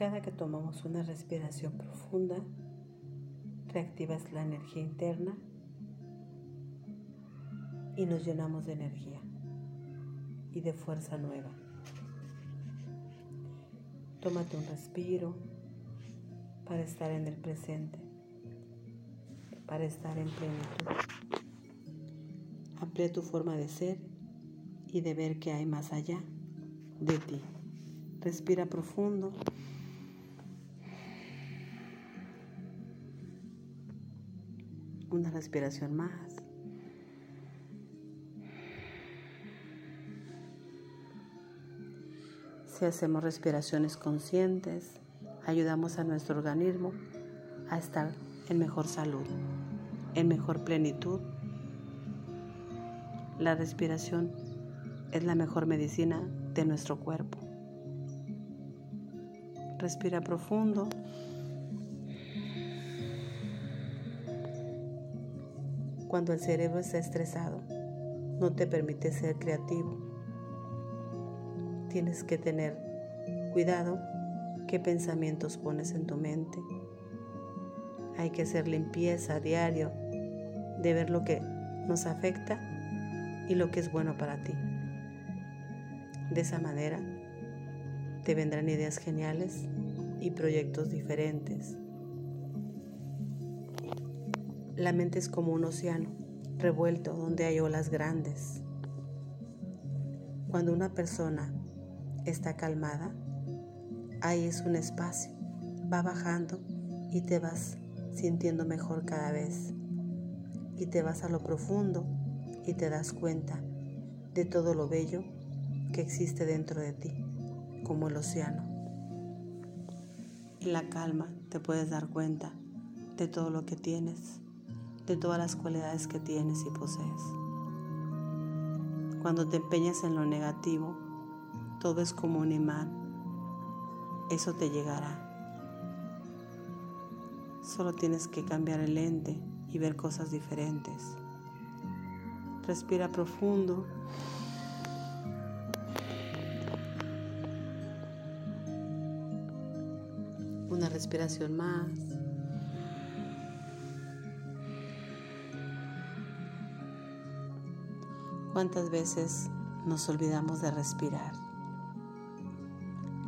Cada que tomamos una respiración profunda, reactivas la energía interna y nos llenamos de energía y de fuerza nueva. Tómate un respiro para estar en el presente, para estar en plenitud. Amplía tu forma de ser y de ver que hay más allá de ti. Respira profundo. Una respiración más. Si hacemos respiraciones conscientes, ayudamos a nuestro organismo a estar en mejor salud, en mejor plenitud. La respiración es la mejor medicina de nuestro cuerpo. Respira profundo. Cuando el cerebro está estresado, no te permite ser creativo tienes que tener cuidado qué pensamientos pones en tu mente. Hay que hacer limpieza a diario de ver lo que nos afecta y lo que es bueno para ti. De esa manera te vendrán ideas geniales y proyectos diferentes. La mente es como un océano revuelto donde hay olas grandes. Cuando una persona está calmada, ahí es un espacio, va bajando y te vas sintiendo mejor cada vez. Y te vas a lo profundo y te das cuenta de todo lo bello que existe dentro de ti, como el océano. En la calma te puedes dar cuenta de todo lo que tienes, de todas las cualidades que tienes y posees. Cuando te empeñas en lo negativo, todo es como un imán. Eso te llegará. Solo tienes que cambiar el lente y ver cosas diferentes. Respira profundo. Una respiración más. ¿Cuántas veces nos olvidamos de respirar?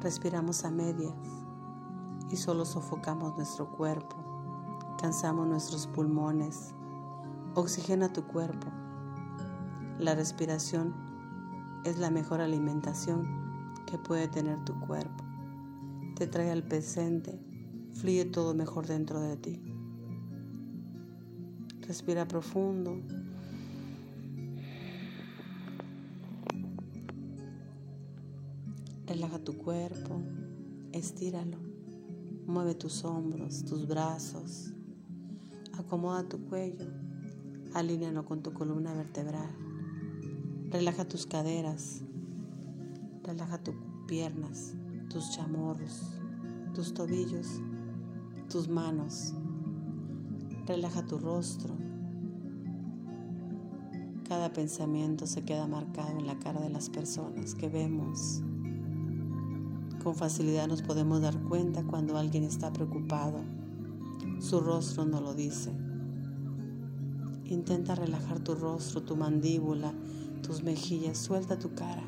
Respiramos a medias y solo sofocamos nuestro cuerpo, cansamos nuestros pulmones, oxigena tu cuerpo. La respiración es la mejor alimentación que puede tener tu cuerpo. Te trae al presente, fluye todo mejor dentro de ti. Respira profundo. Relaja tu cuerpo, estíralo, mueve tus hombros, tus brazos, acomoda tu cuello, alínealo con tu columna vertebral. Relaja tus caderas, relaja tus piernas, tus chamorros, tus tobillos, tus manos. Relaja tu rostro. Cada pensamiento se queda marcado en la cara de las personas que vemos con facilidad nos podemos dar cuenta cuando alguien está preocupado. Su rostro no lo dice. Intenta relajar tu rostro, tu mandíbula, tus mejillas, suelta tu cara.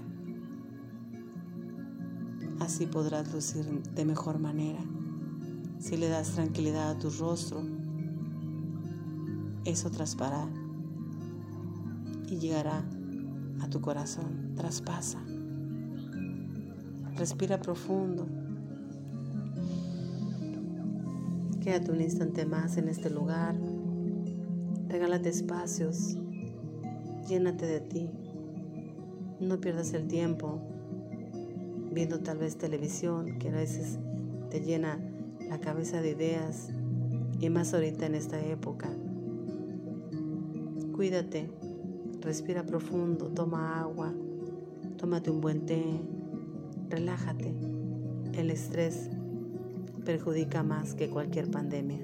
Así podrás lucir de mejor manera. Si le das tranquilidad a tu rostro, eso traspará y llegará a tu corazón, traspasa. Respira profundo. Quédate un instante más en este lugar. Regálate espacios. Llénate de ti. No pierdas el tiempo viendo tal vez televisión que a veces te llena la cabeza de ideas y más ahorita en esta época. Cuídate, respira profundo, toma agua, tómate un buen té, Relájate. El estrés perjudica más que cualquier pandemia.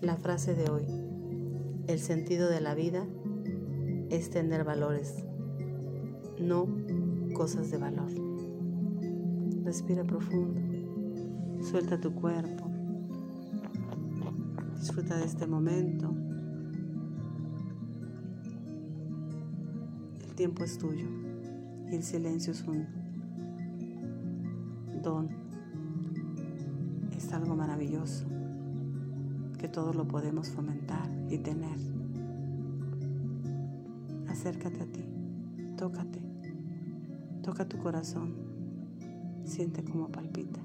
La frase de hoy. El sentido de la vida es tener valores, no cosas de valor. Respira profundo. Suelta tu cuerpo. Disfruta de este momento. El tiempo es tuyo y el silencio es un don. Es algo maravilloso que todos lo podemos fomentar y tener. Acércate a ti, tócate, toca tu corazón, siente cómo palpita.